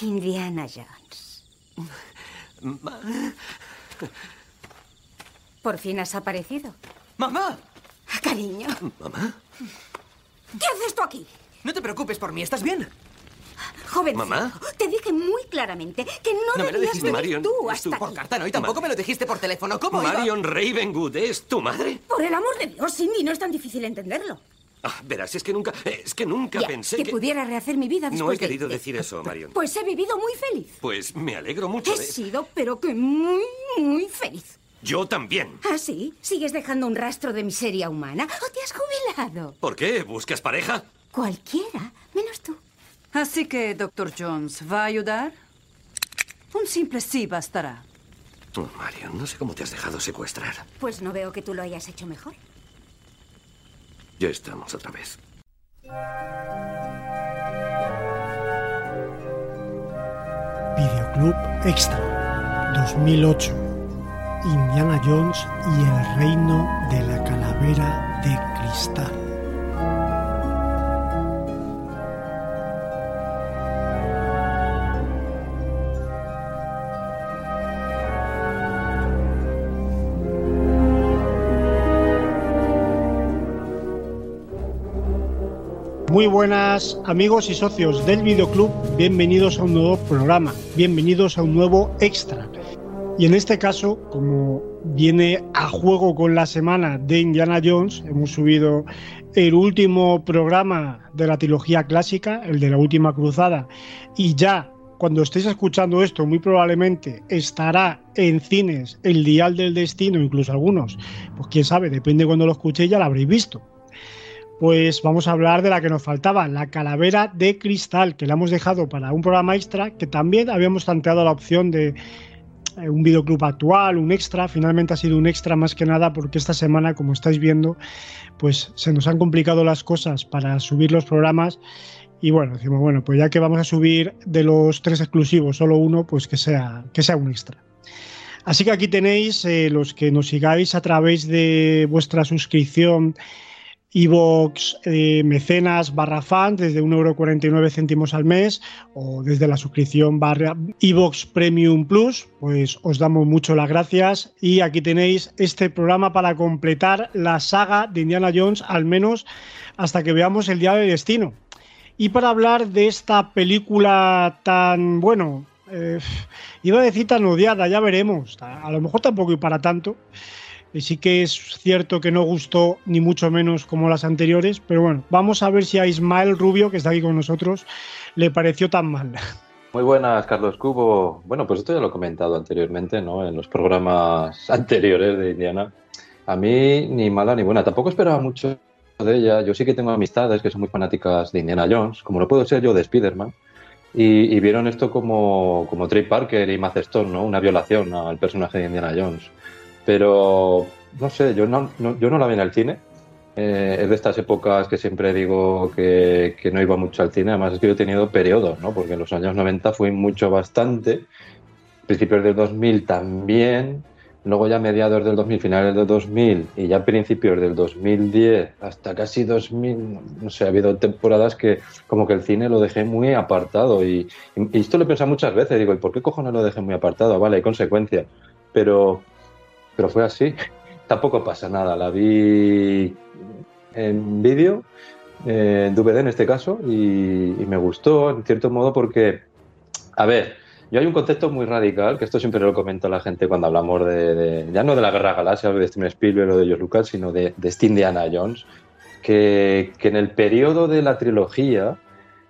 Indiana Jones. Por fin has aparecido. ¡Mamá! Cariño. ¿Mamá? ¿Qué haces tú aquí? No te preocupes por mí, ¿estás bien? Joven, ¿Mamá? te dije muy claramente que no, No me lo dijiste, Marion. tú Es tú hasta por aquí. carta, ¿no? Y tampoco me lo dijiste por teléfono. ¿Cómo iba? Marion Ravenwood es tu madre. Por el amor de Dios, Cindy, no es tan difícil entenderlo. Ah, verás, es que nunca, es que nunca Ya, pensé que, que pudiera rehacer mi vida no después he querido de... decir eso, Marion. Pues he vivido muy feliz. Pues me alegro mucho He de sido, pero que muy, muy feliz. Yo también. ¿Ah, sí? ¿Sigues dejando un rastro de miseria humana? ¿O te has jubilado? ¿Por qué? ¿Buscas pareja? Cualquiera, menos tú. Así que, doctor Jones, ¿va a ayudar? Un simple sí bastará. Oh, Marion, no sé cómo te has dejado secuestrar. Pues no veo que tú lo hayas hecho mejor. Ya estamos otra vez. Videoclub Extra 2008 Indiana Jones y el reino de la calavera de cristal. Muy buenas amigos y socios del videoclub, bienvenidos a un nuevo programa, bienvenidos a un nuevo extra. Y en este caso, como viene a juego con la semana de Indiana Jones, hemos subido el último programa de la trilogía clásica, el de la última cruzada, y ya cuando estéis escuchando esto, muy probablemente estará en cines el Dial del Destino, incluso algunos, pues quién sabe, depende de cuando lo escuchéis, ya lo habréis visto pues vamos a hablar de la que nos faltaba, la calavera de cristal, que la hemos dejado para un programa extra, que también habíamos planteado la opción de eh, un videoclub actual, un extra, finalmente ha sido un extra más que nada porque esta semana, como estáis viendo, pues se nos han complicado las cosas para subir los programas y bueno, decimos, bueno, pues ya que vamos a subir de los tres exclusivos solo uno, pues que sea, que sea un extra. Así que aquí tenéis eh, los que nos sigáis a través de vuestra suscripción iVox eh, mecenas barra fan desde 1,49€ céntimos al mes o desde la suscripción barra iVox Premium Plus, pues os damos mucho las gracias y aquí tenéis este programa para completar la saga de Indiana Jones, al menos hasta que veamos el Día del Destino. Y para hablar de esta película tan, bueno, eh, iba a decir tan odiada, ya veremos, a lo mejor tampoco y para tanto. Y sí que es cierto que no gustó ni mucho menos como las anteriores, pero bueno, vamos a ver si a Ismael Rubio, que está aquí con nosotros, le pareció tan mal. Muy buenas, Carlos Cubo. Bueno, pues esto ya lo he comentado anteriormente, ¿no? En los programas anteriores de Indiana. A mí ni mala ni buena. Tampoco esperaba mucho de ella. Yo sí que tengo amistades que son muy fanáticas de Indiana Jones, como lo puedo ser yo de Spider-Man. Y, vieron esto como, como Trey Parker y Matt Stone, ¿no? Una violación al personaje de Indiana Jones. Pero, no sé, yo no, no yo no la vi en el cine. Eh, es de estas épocas que siempre digo que, que, no iba mucho al cine. Además, es que yo he tenido periodos, ¿no? Porque en los años 90 fui mucho bastante. Principios del 2000 también. Luego ya mediados del 2000, finales del 2000 y ya principios del 2010 hasta casi 2000, no sé, ha habido temporadas que como que el cine lo dejé muy apartado y, y esto lo he pensado muchas veces, digo, ¿y por qué cojones lo dejé muy apartado? Vale, hay consecuencias, pero, pero fue así. Tampoco pasa nada, la vi en vídeo, eh, en DVD en este caso, y, me gustó en cierto modo porque, a ver, yo hay un concepto muy radical, que esto siempre lo comento a la gente cuando hablamos de, de ya no de la Guerra Galaxia, de Steven Spielberg o de George Lucas, sino de, de Indiana Jones, que, que, en el periodo de la trilogía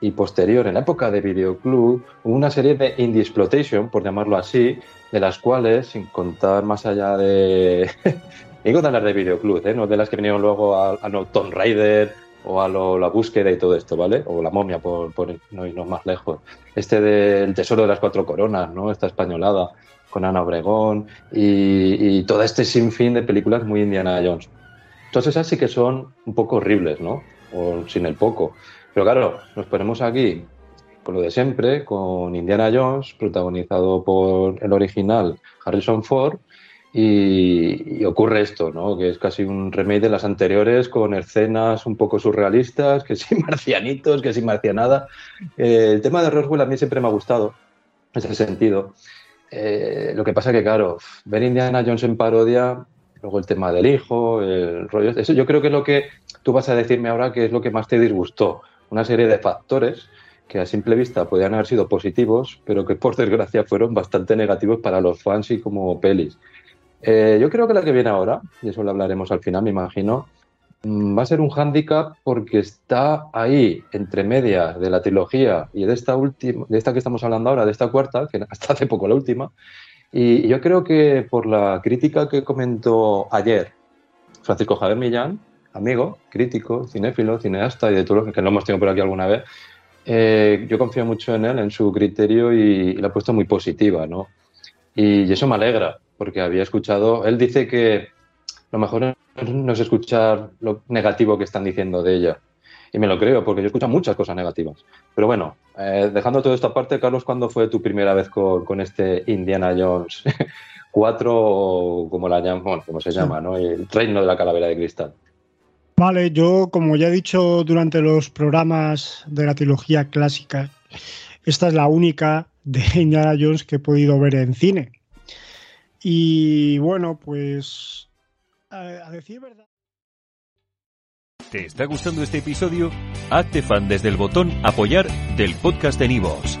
y posterior, en la época de Videoclub, hubo una serie de indie exploitation, por llamarlo así, de las cuales, sin contar más allá de... Digo de las de Videoclub, ¿eh? no de las que vinieron luego a, a no, Tomb Raider, o a lo, la búsqueda y todo esto, ¿vale? O la momia, por, por no irnos más lejos. Este del Tesoro de las Cuatro Coronas, ¿no? Esta españolada con Ana Obregón y, y todo este sinfín de películas muy Indiana Jones. Entonces esas sí que son un poco horribles, ¿no? O sin el poco. Pero claro, nos ponemos aquí con lo de siempre, con Indiana Jones, protagonizado por el original Harrison Ford, y, ocurre esto, ¿no? Que es casi un remake de las anteriores con escenas un poco surrealistas, que sin marcianitos, que sin marcianada. Eh, el tema de Roswell a mí siempre me ha gustado, en ese sentido. Eh, lo que pasa que, claro, ver Indiana Jones en parodia, luego el tema del hijo, el rollo... Eso yo creo que es lo que tú vas a decirme ahora que es lo que más te disgustó. Una serie de factores que a simple vista podían haber sido positivos, pero que por desgracia fueron bastante negativos para los fans y como pelis. Eh, yo creo que la que viene ahora, y eso lo hablaremos al final, me imagino, mm, va a ser un hándicap porque está ahí, entre medias de la trilogía y de esta última, de esta que estamos hablando ahora, de esta cuarta, que hasta hace poco la última. Y yo creo que por la crítica que comentó ayer Francisco Javier Millán, amigo, crítico, cinéfilo, cineasta y de todo lo que lo hemos tenido por aquí alguna vez, eh, yo confío mucho en él, en su criterio y, y la ha puesto muy positiva, ¿no? Y, eso me alegra, porque había escuchado, él dice que lo mejor no es escuchar lo negativo que están diciendo de ella. Y me lo creo, porque yo escucho muchas cosas negativas. Pero bueno, eh, dejando todo esto aparte, Carlos, ¿cuándo fue tu primera vez con, este Indiana Jones 4 o como, la llaman, como se llama, ¿no? el reino de la calavera de cristal? Vale, yo como ya he dicho durante los programas de la trilogía clásica, esta es la única de Indiana Jones que he podido ver en cine. Y bueno, pues a, decir verdad. ¿Te está gustando este episodio? Hazte fan desde el botón apoyar del podcast de Nivos.